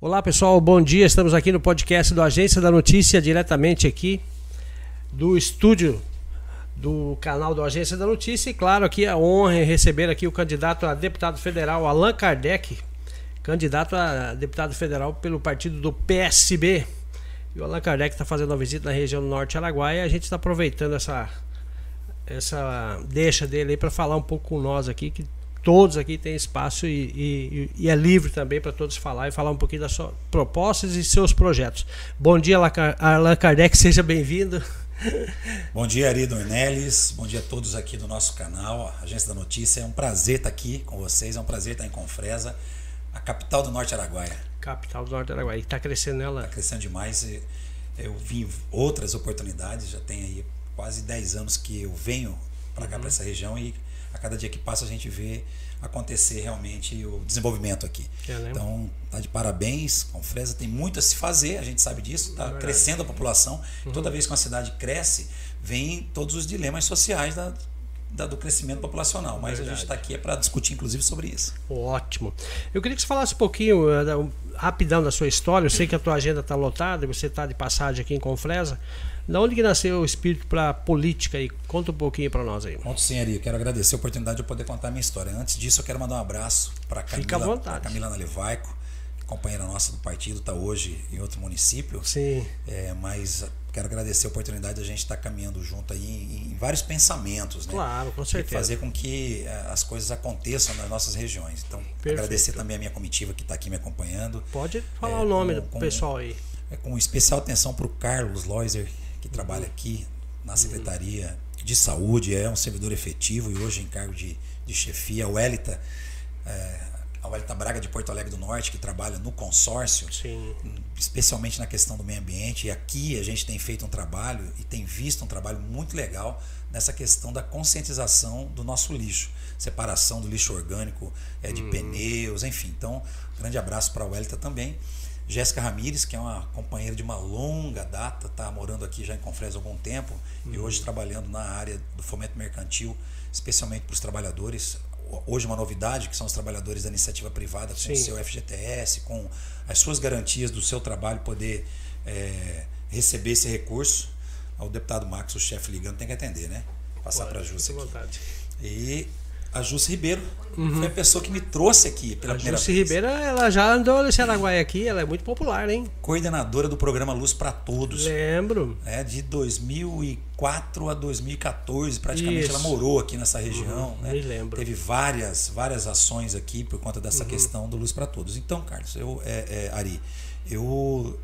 Olá pessoal, bom dia. Estamos aqui no podcast do Agência da Notícia, diretamente aqui do estúdio do canal do Agência da Notícia. E claro, aqui a honra em receber aqui o candidato a deputado federal Allan Kardec, candidato a deputado federal pelo partido do PSB. E o Allan Kardec está fazendo uma visita na região Norte Araguaia a gente está aproveitando essa, essa deixa dele para falar um pouco com nós aqui, que todos aqui têm espaço e, e, e é livre também para todos falar e falar um pouquinho das suas propostas e seus projetos. Bom dia, Allan Kardec, seja bem-vindo. Bom dia, Ari Dornelles. Bom dia a todos aqui do nosso canal, Agência da Notícia. É um prazer estar aqui com vocês, é um prazer estar em Confresa, a capital do Norte Araguaia. Capital do Norte Araguaia. Está crescendo ela? Está crescendo demais. Eu vi outras oportunidades, já tem aí quase 10 anos que eu venho para cá, uhum. para essa região, e a cada dia que passa a gente vê acontecer realmente o desenvolvimento aqui. Então, tá de parabéns. Com Fresa tem muito a se fazer, a gente sabe disso, está é crescendo a população. Uhum. Toda vez que uma cidade cresce, vem todos os dilemas sociais da, da do crescimento populacional. Mas Verdade. a gente está aqui é para discutir, inclusive, sobre isso. Ótimo. Eu queria que você falasse um pouquinho, uh, rapidão da sua história. Eu sei que a tua agenda está lotada, você está de passagem aqui em Confresa. Da onde que nasceu o espírito para política aí? Conta um pouquinho para nós aí. Conto sim, Ari. Quero agradecer a oportunidade de poder contar a minha história. Antes disso, eu quero mandar um abraço para Camila, Camila Nalevaico, companheira nossa do partido, está hoje em outro município. Sim. É, mas quero agradecer a oportunidade de a gente estar tá caminhando junto aí em, em, vários pensamentos, né? Claro, com certeza. E fazer com que é, as coisas aconteçam nas nossas regiões. Então, Perfeito. agradecer também a minha comitiva que está aqui me acompanhando. Pode falar é, o nome com, do pessoal aí. É, com especial atenção para o Carlos Loiser, que trabalha aqui na Secretaria de Saúde, é um servidor efetivo e hoje em cargo de, de chefia. O Elita, é, a Welita Braga de Porto Alegre do Norte, que trabalha no consórcio, Sim. especialmente na questão do meio ambiente. E aqui a gente tem feito um trabalho e tem visto um trabalho muito legal nessa questão da conscientização do nosso lixo. Separação do lixo orgânico, é, de uhum. pneus, enfim. Então, grande abraço para a Welita também. Jéssica Ramires, que é uma companheira de uma longa data, está morando aqui já em Confresa há algum tempo uhum. e hoje trabalhando na área do fomento mercantil, especialmente para os trabalhadores. Hoje uma novidade, que são os trabalhadores da iniciativa privada com Sim. o seu FGTS, com as suas garantias do seu trabalho poder é, receber esse recurso. O deputado Max, o chefe ligando, tem que atender, né? Passar para a Júcia. E a Júcia Ribeiro uhum. foi a pessoa que me trouxe aqui pela a primeira Júcia vez. Ribeiro, ela já andou nesse Araguaia aqui, ela é muito popular, hein? Coordenadora do programa Luz para Todos. Lembro. É, de 2004 a 2014, praticamente Isso. ela morou aqui nessa região. Uhum, né? Me lembro. Teve várias, várias ações aqui por conta dessa uhum. questão do Luz para Todos. Então, Carlos, eu, é, é, Ari, eu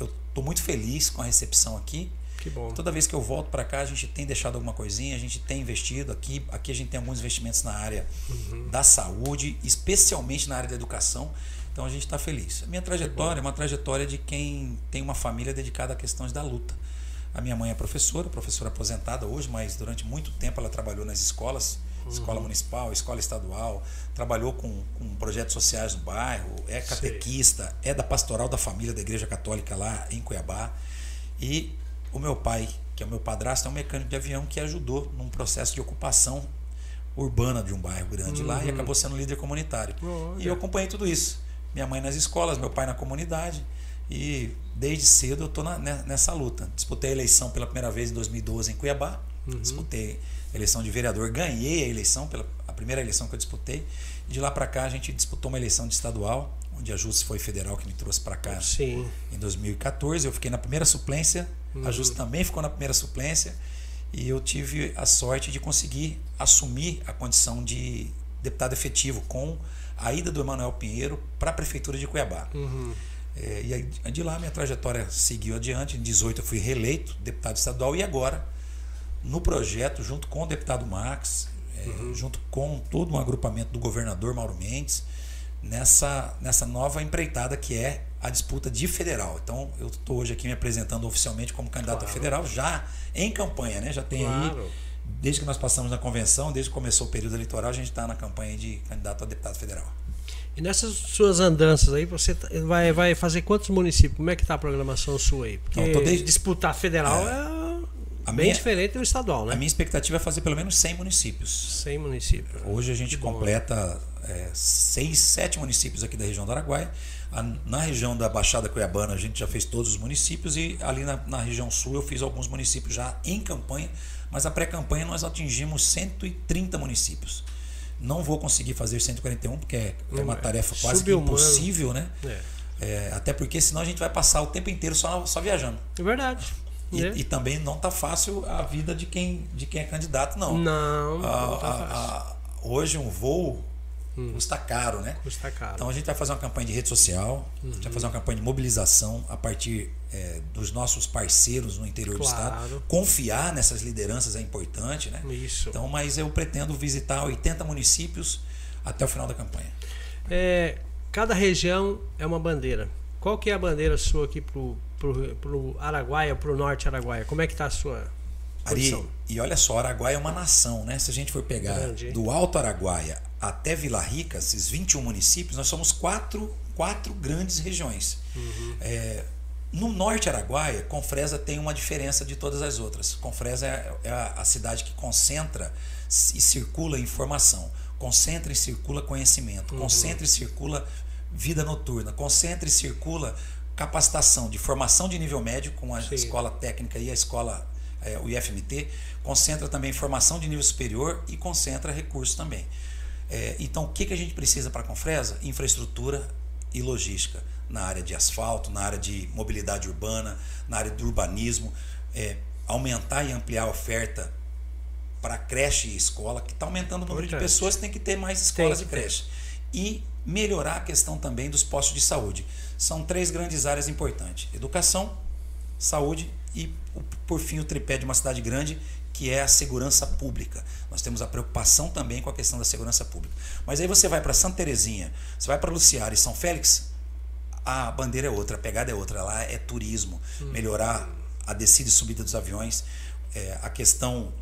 estou muito feliz com a recepção aqui. Que bom. Toda vez que eu volto para cá, a gente tem deixado alguma coisinha, a gente tem investido aqui. Aqui a gente tem alguns investimentos na área uhum. da saúde, especialmente na área da educação. Então a gente está feliz. A minha trajetória é uma trajetória de quem tem uma família dedicada a questões da luta. A minha mãe é professora, professora aposentada hoje, mas durante muito tempo ela trabalhou nas escolas, uhum. escola municipal, escola estadual, trabalhou com, com projetos sociais no bairro, é catequista, Sei. é da pastoral da família da Igreja Católica lá em Cuiabá. E o meu pai, que é o meu padrasto, é um mecânico de avião que ajudou num processo de ocupação urbana de um bairro grande uhum. lá e uhum. acabou sendo líder comunitário. E eu acompanhei tudo isso. Minha mãe nas escolas, meu pai na comunidade. E desde cedo eu estou nessa luta. Disputei a eleição pela primeira vez em 2012 em Cuiabá. Uhum. Disputei a eleição de vereador, ganhei a eleição, pela, a primeira eleição que eu disputei. E de lá para cá a gente disputou uma eleição de estadual, onde a Júcia foi federal que me trouxe para cá Sim. em 2014. Eu fiquei na primeira suplência Uhum. A Justa também ficou na primeira suplência e eu tive a sorte de conseguir assumir a condição de deputado efetivo com a ida do Emanuel Pinheiro para a prefeitura de Cuiabá. Uhum. É, e aí, de lá minha trajetória seguiu adiante. Em 18 eu fui reeleito deputado estadual e agora no projeto junto com o deputado Max, é, uhum. junto com todo um agrupamento do governador Mauro Mendes nessa nessa nova empreitada que é a disputa de federal. Então, eu estou hoje aqui me apresentando oficialmente como candidato claro. a federal, já em campanha, né? Já tem claro. aí, desde que nós passamos na convenção, desde que começou o período eleitoral, a gente está na campanha de candidato a deputado federal. E nessas suas andanças aí, você tá, vai, vai fazer quantos municípios? Como é que está a programação sua aí? Porque Não, desde... disputar federal é, é bem minha, diferente do estadual, né? A minha expectativa é fazer pelo menos 100 municípios. 100 municípios. Hoje a gente completa é, seis, sete municípios aqui da região do Araguaia. na região da Baixada Cuiabana a gente já fez todos os municípios e ali na, na região sul eu fiz alguns municípios já em campanha, mas a pré-campanha nós atingimos 130 municípios. Não vou conseguir fazer 141 porque é, é uma tarefa quase que impossível, né? É. É, até porque senão a gente vai passar o tempo inteiro só, só viajando. É verdade. E, é. e, também não tá fácil a vida de quem, de quem é candidato, não. Não, não a, tá a, a, hoje um voo hum. custa caro, né? Custa caro. Então a gente vai fazer uma campanha de rede social, uhum. a gente vai uhum. fazer uma campanha de mobilização a partir é, dos nossos parceiros no interior claro. do estado. Confiar nessas lideranças é importante, né? Isso. Então, mas eu pretendo visitar 80 municípios até o final da campanha. É, cada região é uma bandeira. Qual que é a bandeira sua aqui pro, pro, pro Araguaia, pro norte Araguaia? Como é que tá a sua Ari, e olha só, Araguaia é uma nação, né? Se a gente for pegar Grande. do Alto Araguaia até Vila Rica, esses 21 municípios, nós somos quatro, quatro grandes regiões. Uhum. É, no norte Araguaia, Confresa tem uma diferença de todas as outras. Confresa é, é a, cidade que concentra e circula informação, concentra e circula conhecimento, uhum. concentra e circula vida noturna, concentra e circula capacitação de formação de nível médio com a Sim. escola técnica e a escola é, o IFMT, concentra também formação de nível superior e concentra recursos também. É, então, o que, que a gente precisa para a Confresa? Infraestrutura e logística na área de asfalto, na área de mobilidade urbana, na área do urbanismo, é, aumentar e ampliar a oferta para creche e escola, que está aumentando o número de pessoas, tem que ter mais escolas e creches. E melhorar a questão também dos postos de saúde. São três grandes áreas importantes: educação, saúde e, por fim, o tripé de uma cidade grande, que é a segurança pública. Nós temos a preocupação também com a questão da segurança pública. Mas aí você vai para Santa Terezinha, você vai para Luciara e São Félix, a bandeira é outra, a pegada é outra. Lá é turismo, hum. melhorar a descida e subida dos aviões, é, a questão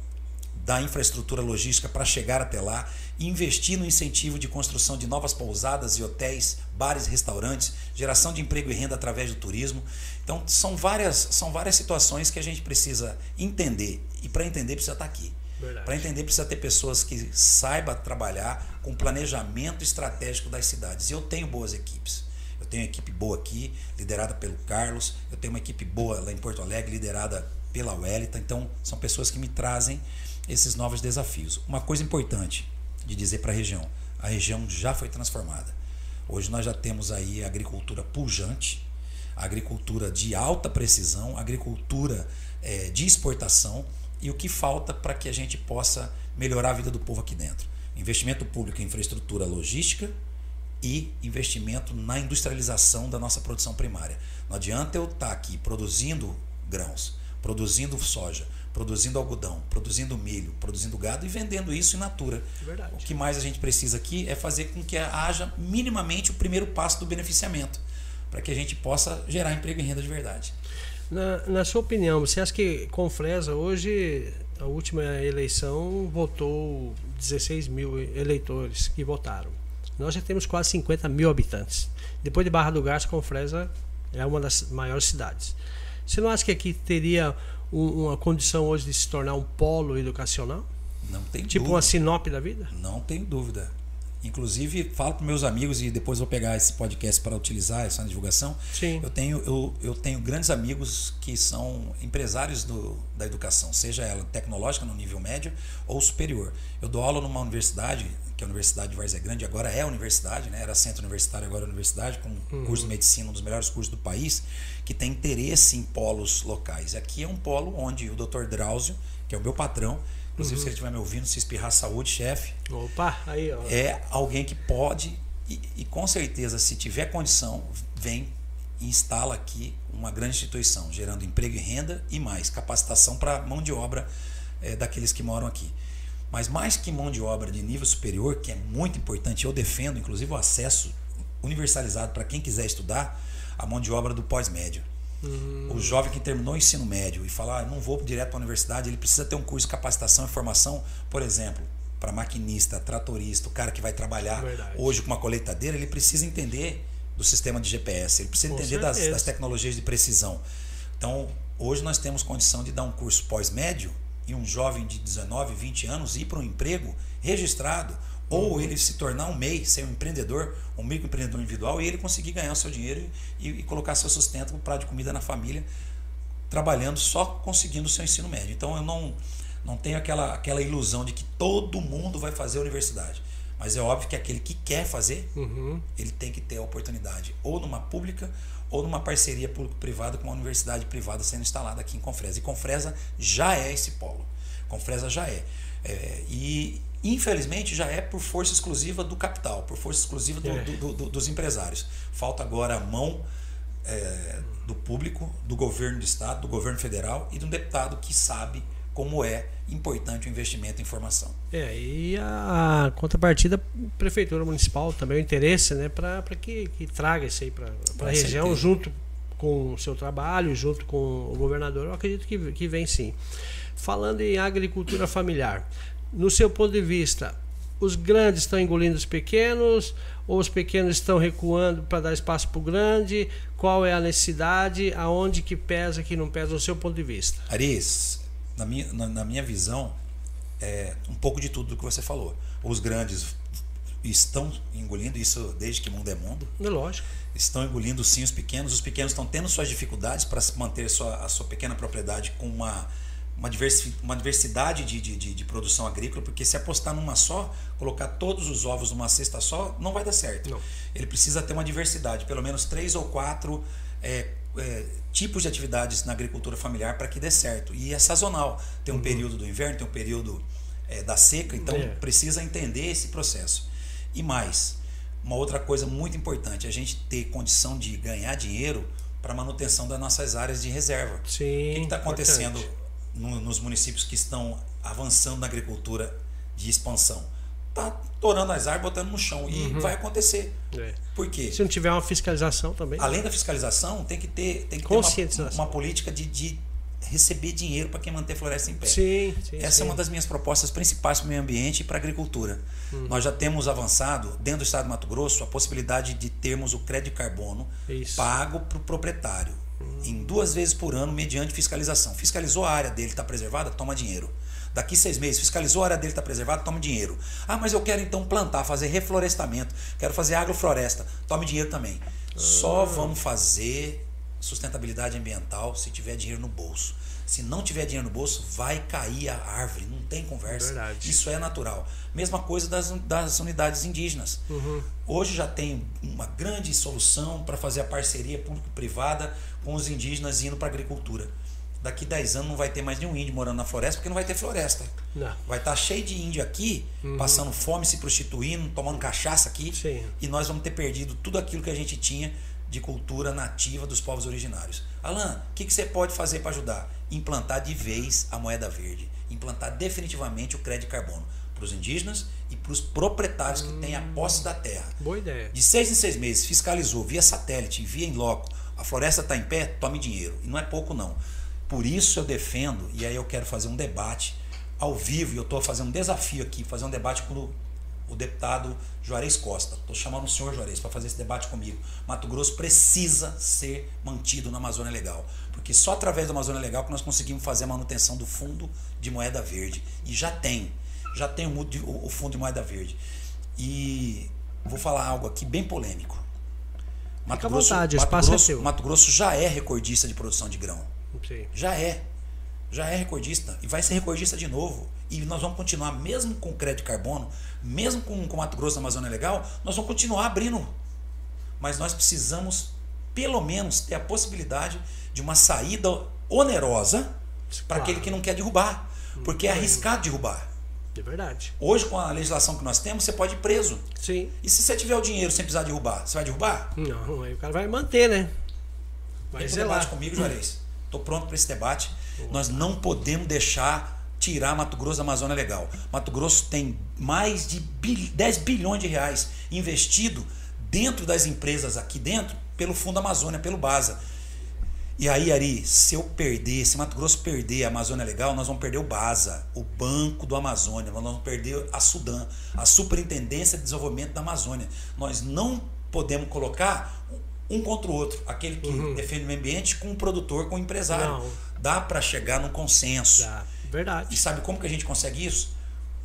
da infraestrutura logística para chegar até lá, investir no incentivo de construção de novas pousadas e hotéis, bares e restaurantes, geração de emprego e renda através do turismo. Então, são várias, são várias situações que a gente precisa entender. E para entender, precisa estar tá aqui. Para entender, precisa ter pessoas que saibam trabalhar com planejamento estratégico das cidades. E eu tenho boas equipes. Eu tenho uma equipe boa aqui, liderada pelo Carlos. Eu tenho uma equipe boa lá em Porto Alegre, liderada pela Welita. Então, são pessoas que me trazem esses novos desafios. Uma coisa importante de dizer para a região: a região já foi transformada. Hoje nós já temos aí agricultura pujante, agricultura de alta precisão, agricultura é, de exportação e o que falta para que a gente possa melhorar a vida do povo aqui dentro. Investimento público em infraestrutura logística e investimento na industrialização da nossa produção primária. Não adianta eu estar tá aqui produzindo grãos, produzindo soja, produzindo algodão, produzindo milho, produzindo gado e vendendo isso in natura. Verdade. O que mais a gente precisa aqui é fazer com que haja minimamente o primeiro passo do beneficiamento, para que a gente possa gerar emprego e renda de verdade. Na, na sua opinião, você acha que com Fresa hoje, a última eleição, votou 16 mil eleitores que votaram. Nós já temos quase 50 mil habitantes. Depois de Barra do Garça, Confresa é uma das maiores cidades. Você não acha que aqui teria uma condição hoje de se tornar um polo educacional? Não tem tipo dúvida. uma Sinop da vida? Não tenho dúvida. Inclusive, falo para meus amigos e depois vou pegar esse podcast para utilizar essa divulgação. Sim. Eu tenho, eu, eu tenho grandes amigos que são empresários do, da educação, seja ela tecnológica no nível médio ou superior. Eu dou aula numa universidade, que é a Universidade de Várzea Grande, agora é a universidade, né? era centro universitário, agora é universidade, com uhum. curso de medicina, um dos melhores cursos do país, que tem interesse em polos locais. Aqui é um polo onde o Dr. Drauzio, que é o meu patrão, Inclusive, uhum. se ele estiver me ouvindo, se espirrar saúde, chefe. Opa, aí, ó. É alguém que pode, e, e, com certeza, se tiver condição, vem e instala aqui uma grande instituição, gerando emprego e renda e mais, capacitação para mão de obra é, daqueles que moram aqui. Mas mais que mão de obra de nível superior, que é muito importante, eu defendo, inclusive, o acesso universalizado para quem quiser estudar, a mão de obra do pós-médio. Uhum. O jovem que terminou o ensino médio e falar, ah, não vou direto para a universidade, ele precisa ter um curso de capacitação e formação, por exemplo, para maquinista, tratorista, o cara que vai trabalhar Verdade. hoje com uma colheitadeira, ele precisa entender do sistema de GPS, ele precisa com entender das, das, tecnologias de precisão. Então, hoje nós temos condição de dar um curso pós-médio e um jovem de 19, 20 anos ir para um emprego registrado Ou ele se tornar um MEI, ser um empreendedor, um microempreendedor individual, e ele conseguir ganhar o seu dinheiro e, e colocar seu sustento, um prato de comida na família, trabalhando só conseguindo o seu ensino médio. Então eu não, não tenho aquela, aquela ilusão de que todo mundo vai fazer a universidade. Mas é óbvio que aquele que quer fazer, Uhum. ele tem que ter a oportunidade, ou numa pública, ou numa parceria público-privada com uma universidade privada sendo instalada aqui em Confresa. E Confresa já é esse polo. Confresa já é. É, e infelizmente já é por força exclusiva do capital, por força exclusiva do- É. do- do- dos empresários. Falta agora a mão é, do público, do governo do estado, do governo federal e de um deputado que sabe como é importante o investimento em formação. É, e a contrapartida, prefeitura municipal também o interesse, né, para que, que traga isso aí para a região, certeza. junto com o seu trabalho, junto com o governador, eu acredito que, que vem sim. Falando em agricultura familiar, no seu ponto de vista, os grandes estão engolindo os pequenos, ou os pequenos estão recuando para dar espaço para o grande? Qual é a necessidade? Aonde que pesa, que não pesa, no seu ponto de vista? Aris, na minha, na, na minha visão, é um pouco de tudo do que você falou. Os grandes estão engolindo isso desde que mundo é mundo. É lógico. Estão engolindo sim os pequenos. Os pequenos estão tendo suas dificuldades para manter sua, a sua pequena propriedade com uma, uma, diversi, uma diversidade de, de, de, produção agrícola, porque se apostar numa só, colocar todos os ovos numa cesta só, não vai dar certo. Não. Ele precisa ter uma diversidade, pelo menos três ou quatro é, é, tipos de atividades na agricultura familiar para que dê certo. E é sazonal. Tem um período do inverno, tem um período é, da seca, então É. precisa entender esse processo. E mais, uma outra coisa muito importante, a gente ter condição de ganhar dinheiro para manutenção das nossas áreas de reserva. Sim. O que está acontecendo no- nos municípios que estão avançando na agricultura de expansão? Está torando as árvores, botando no chão. E vai acontecer. É. Por quê? Se não tiver uma fiscalização também. Além da fiscalização, tem que ter, tem que ter uma, uma política de, de receber dinheiro para quem manter a floresta em pé. Sim, sim. Essa sim. é uma das minhas propostas principais para o meio ambiente e para a agricultura. Nós já temos avançado, dentro do estado do Mato Grosso, a possibilidade de termos o crédito de carbono Isso. pago para o proprietário, em duas vezes por ano, mediante fiscalização. Fiscalizou a área dele, está preservada, toma dinheiro. Daqui seis meses, fiscalizou a área dele, está preservada, toma dinheiro. Ah, mas eu quero então plantar, fazer reflorestamento, quero fazer agrofloresta, tome dinheiro também. Só vamos fazer sustentabilidade ambiental se tiver dinheiro no bolso. Se não tiver dinheiro no bolso, vai cair a árvore, não tem conversa. Verdade. Isso é natural. Mesma coisa das, das unidades indígenas. Uhum. Hoje já tem uma grande solução para fazer a parceria público-privada com os indígenas indo para a agricultura. Daqui 10 anos não vai ter mais nenhum índio morando na floresta, porque não vai ter floresta. Não. Vai estar cheio de índio aqui, passando fome, se prostituindo, tomando cachaça aqui. Uhum. Sim. E nós vamos ter perdido tudo aquilo que a gente tinha de cultura nativa dos povos originários. Alan, o que, que você pode fazer para ajudar? Implantar de vez a moeda verde. Implantar definitivamente o crédito de carbono para os indígenas e para os proprietários que têm a posse da terra. Boa ideia. De seis em seis meses, fiscalizou via satélite, via em loco, a floresta está em pé, tome dinheiro. E não é pouco, não. Por isso eu defendo, e aí eu quero fazer um debate ao vivo, e eu estou fazendo um desafio aqui, fazer um debate com o, o deputado Juarez Costa. Estou chamando o senhor Juarez para fazer esse debate comigo. Mato Grosso precisa ser mantido na Amazônia Legal. Porque só através da Amazônia Legal que nós conseguimos fazer a manutenção do fundo de moeda verde. E já tem. Já tem o, o- fundo de moeda verde. E vou falar algo aqui bem polêmico. Fica à vontade, o espaço é Grosso, seu. Mato Grosso já é recordista de produção de grão. Sim. Já é. Já é recordista. E vai ser recordista de novo. E nós vamos continuar, mesmo com o crédito de carbono, mesmo com o Mato Grosso Amazônia Legal, nós vamos continuar abrindo. Mas nós precisamos, pelo menos, ter a possibilidade de uma saída onerosa para Claro. aquele que não quer derrubar. Porque é arriscado derrubar. É verdade. Hoje, com a legislação que nós temos, você pode ir preso. Sim. E se você tiver o dinheiro sem precisar derrubar, você vai derrubar? Não, aí o cara vai manter, né? Vai pro zelar. comigo, Juarez. Estou pronto para esse debate. Nós não podemos deixar tirar Mato Grosso da Amazônia Legal. Mato Grosso tem mais de bil- 10 bilhões de reais investido dentro das empresas aqui dentro pelo Fundo Amazônia, pelo BASA. E aí, Ari, se eu perder, se Mato Grosso perder a Amazônia Legal, nós vamos perder o BASA, o Banco do Amazônia, nós vamos perder a Sudã, a Superintendência de Desenvolvimento da Amazônia. Nós não podemos colocar um contra o outro, aquele que defende o meio ambiente com o produtor, com o empresário. Não. Dá para chegar num consenso. Dá. E Verdade. sabe como que a gente consegue isso?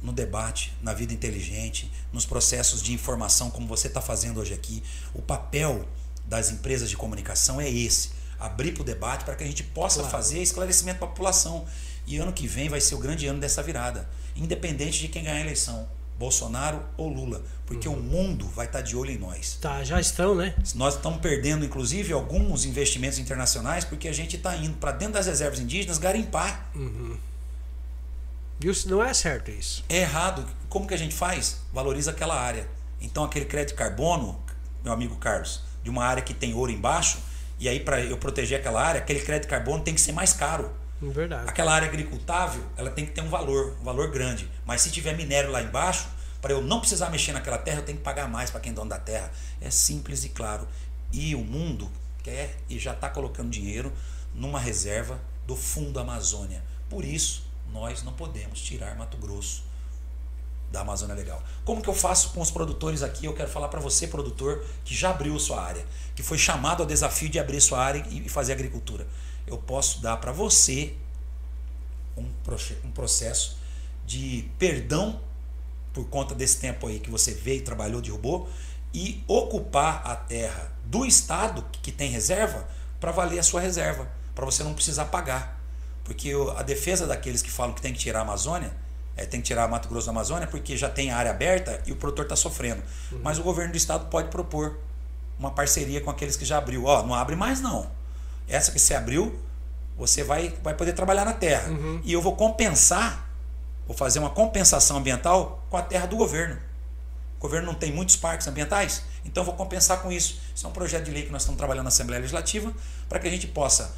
no debate, na vida inteligente, nos processos de informação, como você está fazendo hoje aqui. O papel das empresas de comunicação é esse: abrir para o debate para que a gente possa claro. fazer esclarecimento para a população. E ano que vem vai ser o grande ano dessa virada, independente de quem ganhar a eleição. Bolsonaro ou Lula, porque uhum. o mundo vai estar tá de olho em nós. Tá, já estão, né? Nós estamos perdendo, inclusive, alguns investimentos internacionais porque a gente está indo para dentro das reservas indígenas garimpar. Uhum. Isso não é certo isso. É errado. Como que a gente faz? Valoriza aquela área. Então aquele crédito carbono, meu amigo Carlos, de uma área que tem ouro embaixo, e aí para eu proteger aquela área, aquele crédito carbono tem que ser mais caro. Verdade. Aquela área agricultável, ela tem que ter um valor, um valor grande. Mas se tiver minério lá embaixo, para eu não precisar mexer naquela terra, eu tenho que pagar mais para quem é dono da terra. É simples e claro. E o mundo quer e já está colocando dinheiro numa reserva do Fundo Amazônia. Por isso, nós não podemos tirar Mato Grosso da Amazônia Legal. Como que eu faço com os produtores aqui? Eu quero falar para você, produtor, que já abriu sua área, que foi chamado ao desafio de abrir sua área e fazer agricultura. Eu posso dar para você um, um processo de perdão por conta desse tempo aí que você veio, trabalhou, derrubou, e ocupar a terra do Estado que tem reserva para valer a sua reserva, para você não precisar pagar. Porque a defesa daqueles que falam que tem que tirar a Amazônia, é, tem que tirar Mato Grosso da Amazônia, porque já tem a área aberta e o produtor está sofrendo. Uhum. Mas o governo do estado pode propor uma parceria com aqueles que já abriu. Ó, não abre mais não. Essa que você abriu, você vai, vai poder trabalhar na terra. Uhum. E eu vou compensar, vou fazer uma compensação ambiental com a terra do governo. O governo não tem muitos parques ambientais, então eu vou compensar com isso. Isso é um projeto de lei que nós estamos trabalhando na Assembleia Legislativa para que a gente possa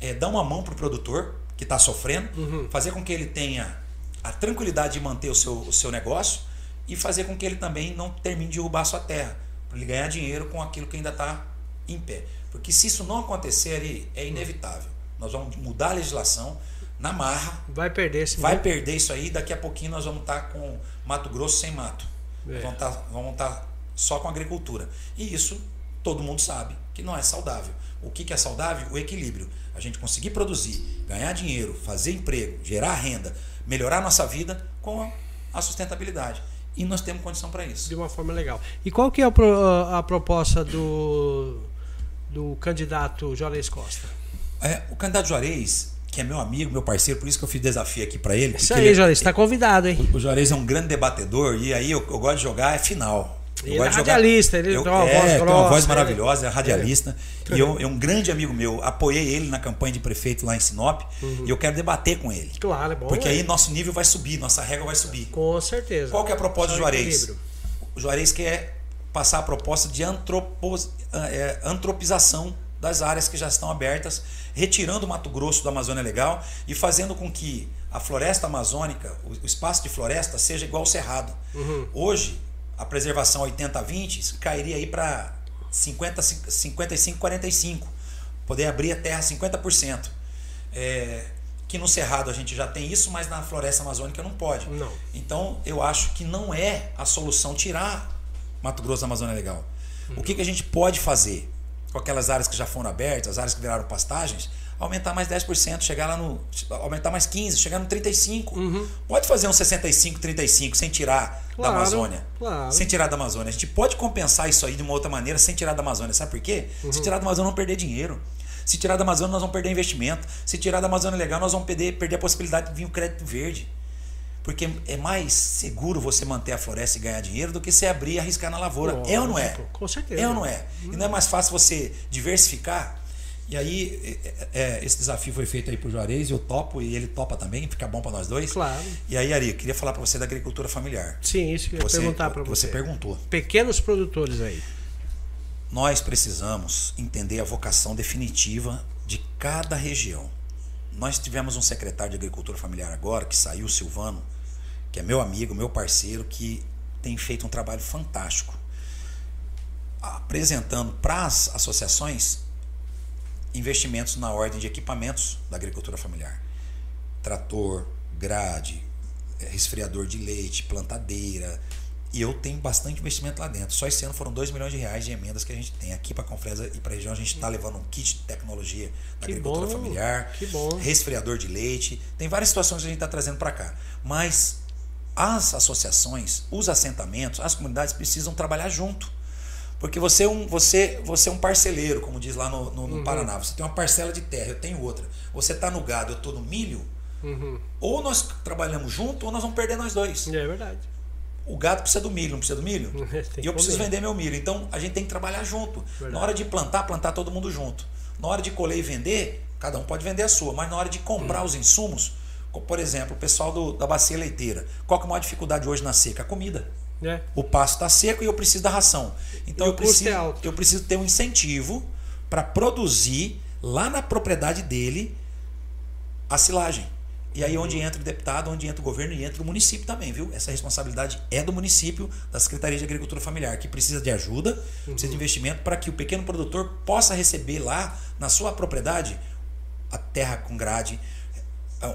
é, dar uma mão para o produtor que está sofrendo, uhum. fazer com que ele tenha a tranquilidade de manter o seu, o seu negócio e fazer com que ele também não termine de derrubar a sua terra, para ele ganhar dinheiro com aquilo que ainda está em pé. Porque se isso não acontecer, é inevitável. Nós vamos mudar a legislação na marra. Vai perder esse Vai perder isso aí. Daqui a pouquinho nós vamos estar com Mato Grosso sem mato. É. Vamos estar tá, vamos tá só com agricultura. E isso todo mundo sabe que não é saudável. O que, que é saudável? O equilíbrio. A gente conseguir produzir, ganhar dinheiro, fazer emprego, gerar renda, melhorar a nossa vida com a sustentabilidade. E nós temos condição para isso. De uma forma legal. E qual que é a, a proposta do, do candidato Juarez Costa? É, o candidato Juarez, que é meu amigo, meu parceiro, por isso que eu fiz desafio aqui para ele. Isso aí, ele, Juarez, está convidado, hein? O, o Juarez é um grande debatedor e aí eu, eu gosto de jogar é final. Ele é radialista, ele eu, tem uma é, voz grossa. Tem uma voz maravilhosa, é radialista. É. E eu, é um grande amigo meu. Apoiei ele na campanha de prefeito lá em Sinop uhum. e eu quero debater com ele. Claro, é bom. Porque é. aí nosso nível vai subir, nossa régua vai subir. Com certeza. Qual que é a proposta do Juarez? O Juarez quer passar a proposta de antropos, é, antropização das áreas que já estão abertas, retirando o Mato Grosso da Amazônia Legal e fazendo com que a floresta amazônica, o espaço de floresta, seja igual ao cerrado. Uhum. Hoje, a preservação 80-20 cairia aí para 50, 55, 45. Poder abrir a terra 50%. É, que no Cerrado a gente já tem isso, mas na floresta amazônica não pode. Não. Então eu acho que não é a solução tirar Mato Grosso Amazônia Legal. Uhum. O que, que a gente pode fazer com aquelas áreas que já foram abertas, as áreas que viraram pastagens, aumentar mais 10%, chegar lá no. aumentar mais 15%, chegar no 35%. Uhum. Pode fazer um 65%, 35% sem tirar claro, da Amazônia. Claro. Sem tirar da Amazônia. A gente pode compensar isso aí de uma outra maneira sem tirar da Amazônia. Sabe por quê? Uhum. Se tirar da Amazônia, vamos perder dinheiro. Se tirar da Amazônia, nós vamos perder investimento. Se tirar da Amazônia legal, nós vamos perder, perder a possibilidade de vir o crédito verde. Porque é mais seguro você manter a floresta e ganhar dinheiro do que você abrir e arriscar na lavoura. Oh, é ou não é? Com certeza. É ou não é? Hum. E não é mais fácil você diversificar e aí, é, é, esse desafio foi feito aí pro Juarez, eu topo e ele topa também, fica bom para nós dois. Claro. E aí, Ari, queria falar para você da agricultura familiar. Sim, isso que eu ia perguntar para você. Você perguntou. Pequenos produtores aí. Nós precisamos entender a vocação definitiva de cada região. Nós tivemos um secretário de agricultura familiar agora, que saiu, Silvano, que é meu amigo, meu parceiro, que tem feito um trabalho fantástico, apresentando para as associações investimentos na ordem de equipamentos da agricultura familiar. Trator, grade, é, resfriador de leite, plantadeira. E eu tenho bastante investimento lá dentro. Só esse ano foram 2 milhões de reais de emendas que a gente tem. Aqui para a Confresa e para a região, a gente está levando um kit de tecnologia da que agricultura bom, familiar, resfriador de leite. Tem várias situações que a gente está trazendo para cá. Mas as associações, os assentamentos, as comunidades precisam trabalhar junto. Porque você é um, você, você é um parceleiro, como diz lá no, no, no uhum. Paraná. Você tem uma parcela de terra, eu tenho outra. Você está no gado, eu estou no milho. Uhum. Ou nós trabalhamos junto, ou nós vamos perder nós dois. É verdade. O gado precisa do milho, não precisa do milho? e eu preciso vender meu milho. Então a gente tem que trabalhar junto. Verdade. Na hora de plantar, plantar todo mundo junto. Na hora de colher e vender, cada um pode vender a sua. Mas na hora de comprar uhum. os insumos, por exemplo, o pessoal do, da bacia leiteira. Qual que é a maior dificuldade hoje na seca? A comida. É. O pasto está seco e eu preciso da ração. Então eu preciso, é eu preciso ter um incentivo para produzir lá na propriedade dele a silagem. E aí onde entra o deputado, onde entra o governo e entra o município também, viu? Essa responsabilidade é do município, da Secretaria de Agricultura Familiar, que precisa de ajuda, uhum. precisa de investimento para que o pequeno produtor possa receber lá na sua propriedade a terra com grade,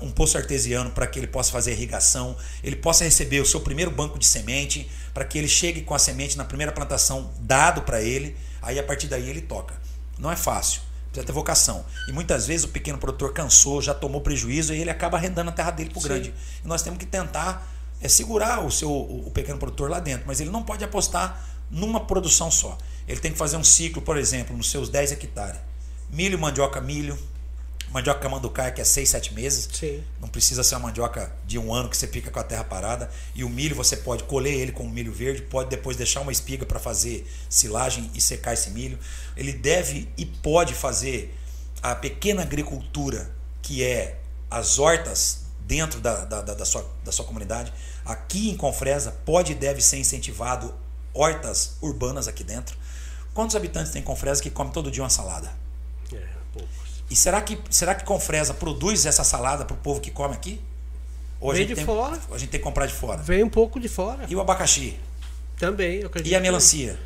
um poço artesiano para que ele possa fazer irrigação, ele possa receber o seu primeiro banco de semente, para que ele chegue com a semente na primeira plantação dado para ele, aí a partir daí ele toca. Não é fácil, precisa ter vocação. E muitas vezes o pequeno produtor cansou, já tomou prejuízo e ele acaba arrendando a terra dele para o grande. E nós temos que tentar é, segurar o seu o pequeno produtor lá dentro, mas ele não pode apostar numa produção só. Ele tem que fazer um ciclo, por exemplo, nos seus 10 hectares. Milho, mandioca, milho, Mandioca manducaia que é 6, 7 meses. Sim. Não precisa ser uma mandioca de um ano que você fica com a terra parada. E o milho você pode colher ele com milho verde, pode depois deixar uma espiga para fazer silagem e secar esse milho. Ele deve e pode fazer a pequena agricultura, que é as hortas dentro da, da, da, da sua, da sua comunidade. Aqui em Confresa pode e deve ser incentivado hortas urbanas aqui dentro. Quantos habitantes tem Confresa que come todo dia uma salada? É, poucos. E será que, será que Confresa produz essa salada para o povo que come aqui? Ou Vem de tem, fora. A gente tem que comprar de fora. Vem um pouco de fora. E o abacaxi? Também, eu acredito. E a melancia?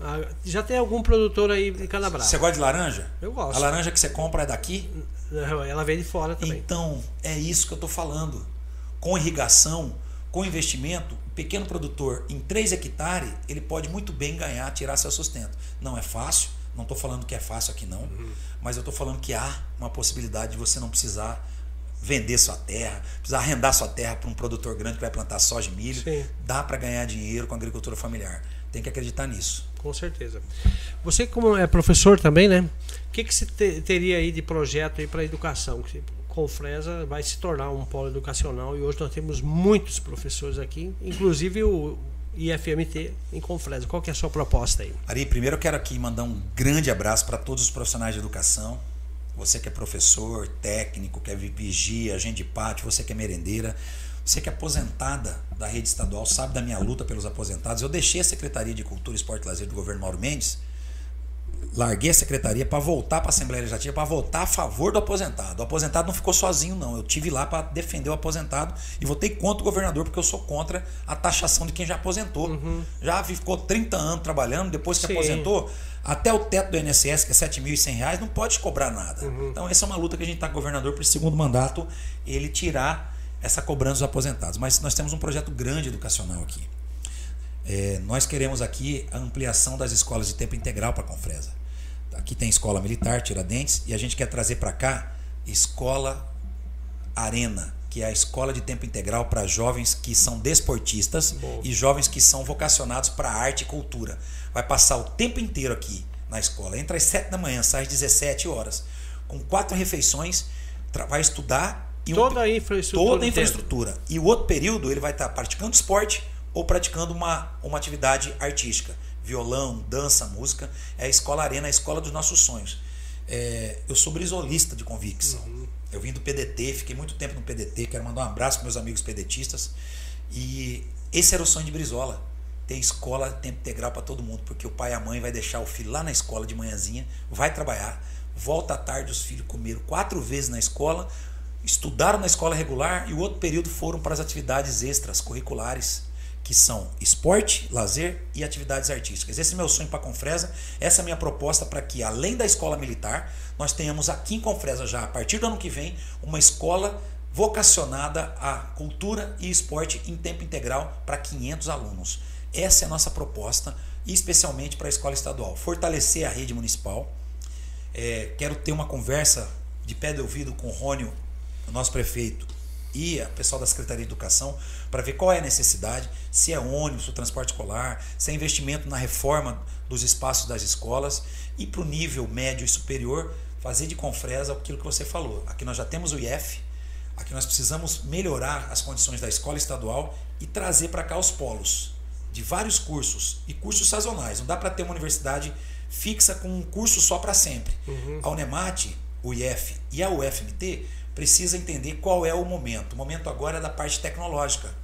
Ah, já tem algum produtor aí em Canabrava. Você gosta de laranja? Eu gosto. A laranja que você compra é daqui? Ela vem de fora também. Então, é isso que eu estou falando. Com irrigação, com investimento, o pequeno produtor em 3 hectares, ele pode muito bem ganhar, tirar seu sustento. Não é fácil, não estou falando que é fácil aqui não, uhum. mas eu estou falando que há uma possibilidade de você não precisar vender sua terra, precisar arrendar sua terra para um produtor grande que vai plantar soja e milho. Sim. Dá para ganhar dinheiro com a agricultura familiar. Tem que acreditar nisso. Com certeza. Você como é professor também, né? O que, que você te, teria aí de projeto aí para a educação? Confresa vai se tornar um polo educacional e hoje nós temos muitos professores aqui, inclusive o IFMT em Confresa. Qual que é a sua proposta aí? Ari, primeiro eu quero aqui mandar um grande abraço para todos os profissionais de educação. Você que é professor, técnico, que é vigia, agente de pátio, você que é merendeira, você que é aposentada da rede estadual, sabe da minha luta pelos aposentados. Eu deixei a Secretaria de Cultura, Esporte e Lazer do governo Mauro Mendes larguei a secretaria para voltar para a Assembleia Legislativa, para votar a favor do aposentado. O aposentado não ficou sozinho, não. Eu tive lá para defender o aposentado e votei contra o governador, porque eu sou contra a taxação de quem já aposentou. Uhum. Já ficou 30 anos trabalhando, depois que Sim. aposentou, até o teto do INSS, que é R$ 7.100, não pode cobrar nada. Uhum. Então, essa é uma luta que a gente está com o governador para o segundo mandato, ele tirar essa cobrança dos aposentados. Mas nós temos um projeto grande educacional aqui. É, nós queremos aqui a ampliação das escolas de tempo integral para a Confresa. Aqui tem escola militar, Tiradentes, e a gente quer trazer para cá escola Arena, que é a escola de tempo integral para jovens que são desportistas Bom. e jovens que são vocacionados para arte e cultura. Vai passar o tempo inteiro aqui na escola. Entra às 7 da manhã, sai às 17 horas. Com quatro refeições, vai estudar. E toda um, a infraestrutura. Toda a infraestrutura. E o outro período ele vai estar praticando esporte ou praticando uma, uma atividade artística. Violão, dança, música. É a Escola Arena, a escola dos nossos sonhos. É, eu sou brisolista de convicção. Uhum. Eu vim do PDT, fiquei muito tempo no PDT. Quero mandar um abraço para meus amigos pedetistas. E esse era o sonho de Brizola. Ter escola tempo integral para todo mundo. Porque o pai e a mãe vai deixar o filho lá na escola de manhãzinha, vai trabalhar, volta à tarde, os filhos comeram quatro vezes na escola, estudaram na escola regular e o outro período foram para as atividades extras, curriculares que são esporte, lazer e atividades artísticas. Esse é meu sonho para Confresa, essa é a minha proposta para que, além da escola militar, nós tenhamos aqui em Confresa já, a partir do ano que vem, uma escola vocacionada a cultura e esporte em tempo integral para 500 alunos. Essa é a nossa proposta, especialmente para a escola estadual. Fortalecer a rede municipal. É, quero ter uma conversa de pé de ouvido com o Rônio, o nosso prefeito, e o pessoal da Secretaria de Educação para ver qual é a necessidade, se é ônibus, o transporte escolar, se é investimento na reforma dos espaços das escolas e para o nível médio e superior fazer de Confresa aquilo que você falou. Aqui nós já temos o IF, aqui nós precisamos melhorar as condições da escola estadual e trazer para cá os polos de vários cursos e cursos sazonais. Não dá para ter uma universidade fixa com um curso só para sempre. Uhum. A Unemat, o IF e a UFMT precisa entender qual é o momento. O momento agora é da parte tecnológica.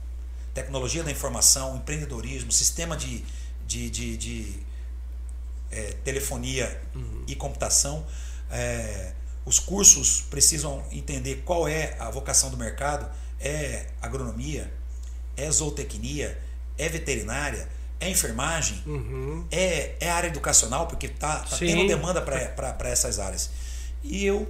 Tecnologia da informação, empreendedorismo, sistema de, de, de, de é, telefonia uhum. e computação. É, os cursos precisam entender qual é a vocação do mercado. É agronomia, é zootecnia, é veterinária, é enfermagem, uhum. é, é área educacional, porque está tá tendo demanda para essas áreas. E eu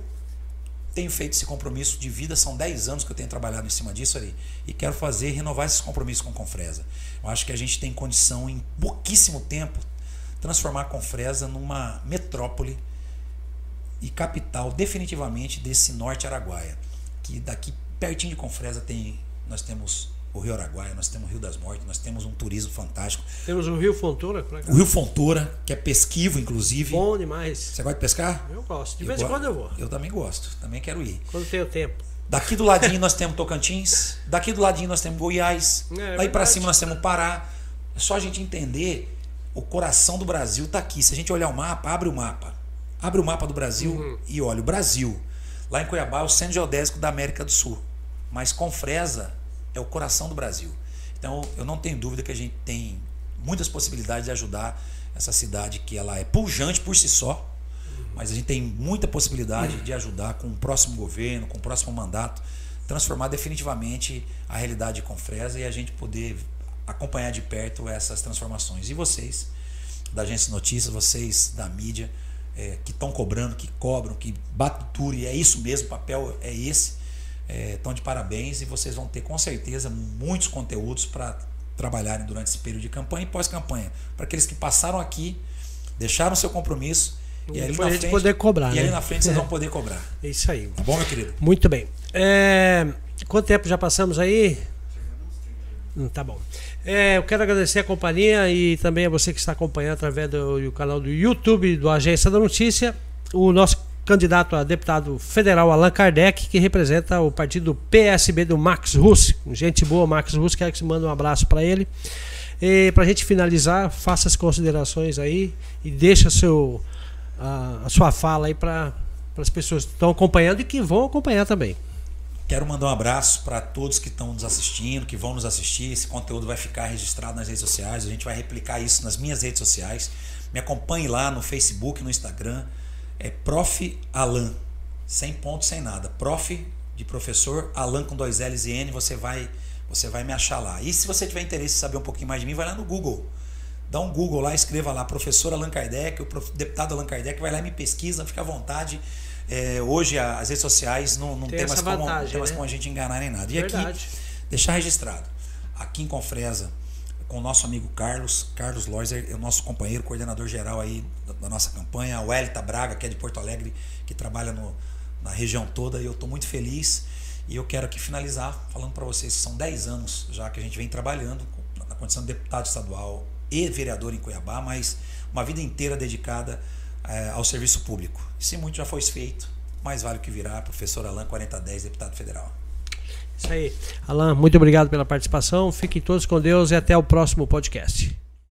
tenho feito esse compromisso de vida, são 10 anos que eu tenho trabalhado em cima disso ali, e quero fazer, renovar esses compromissos com a Confresa. Eu acho que a gente tem condição, em pouquíssimo tempo, transformar a Confresa numa metrópole e capital definitivamente desse norte araguaia. Que daqui pertinho de Confresa tem, nós temos o Rio Araguaia, nós temos o Rio das Mortes, nós temos um turismo fantástico. Temos o Rio Fontoura. O Rio Fontoura, que é pesquivo, inclusive. Bom demais. Você gosta de pescar? Eu gosto. De eu vez em quando eu vou. Eu também gosto, também quero ir. Quando tenho tempo. Daqui do ladinho nós temos Tocantins, daqui do ladinho nós temos Goiás, é, é daí para cima nós temos Pará. É só a gente entender o coração do Brasil está aqui. Se a gente olhar o mapa, abre o mapa. Abre o mapa do Brasil uhum. e olha o Brasil. Lá em Cuiabá é o centro geodésico da América do Sul. Mas com Fresa é o coração do Brasil. Então, eu não tenho dúvida que a gente tem muitas possibilidades de ajudar essa cidade que ela é pujante por si só, mas a gente tem muita possibilidade de ajudar com o próximo governo, com o próximo mandato, transformar definitivamente a realidade com Fresa e a gente poder acompanhar de perto essas transformações. E vocês, da Agência Notícias, vocês da mídia, é, que estão cobrando, que cobram, que duro, e é isso mesmo, o papel é esse estão é, de parabéns e vocês vão ter com certeza muitos conteúdos para trabalharem durante esse período de campanha e pós-campanha. Para aqueles que passaram aqui, deixaram seu compromisso e, e ali na frente, poder cobrar. E né? ali na frente vocês vão poder cobrar. É isso aí. Tá bom, meu querido? Muito bem. É, quanto tempo já passamos aí? Hum, tá bom. É, eu quero agradecer a companhia e também a você que está acompanhando através do, do canal do YouTube do Agência da Notícia. O nosso candidato a deputado federal Allan Kardec, que representa o partido PSB do Max Russo. Gente boa, Max Russo, quero que você mande um abraço para ele. E para a gente finalizar, faça as considerações aí e deixa seu, a, a sua fala aí para as pessoas que estão acompanhando e que vão acompanhar também. Quero mandar um abraço para todos que estão nos assistindo, que vão nos assistir. Esse conteúdo vai ficar registrado nas redes sociais. A gente vai replicar isso nas minhas redes sociais. Me acompanhe lá no Facebook, no Instagram é Prof. Alan, sem ponto, sem nada. Prof. de professor, Alan com dois L's e N, você vai, você vai me achar lá. E se você tiver interesse em saber um pouquinho mais de mim, vai lá no Google. Dá um Google lá, escreva lá, professor Allan Kardec, o deputado Allan Kardec, vai lá e me pesquisa, fica à vontade. É, hoje as redes sociais não, não tem, tem mais, como, vantagem, tem mais né? como a gente enganar nem nada. E Verdade. aqui, deixar registrado, aqui em Confresa, com o nosso amigo Carlos, Carlos Loiser, é o nosso companheiro, coordenador geral aí da, nossa campanha, o Elita Braga, que é de Porto Alegre, que trabalha no, na região toda, e eu estou muito feliz. E eu quero aqui finalizar falando para vocês que são 10 anos já que a gente vem trabalhando na condição de deputado estadual e vereador em Cuiabá, mas uma vida inteira dedicada é, ao serviço público. Se muito já foi feito, mais vale o que virá, professor Alain 4010, deputado federal. Isso aí. Alan, muito obrigado pela participação. Fiquem todos com Deus e até o próximo podcast.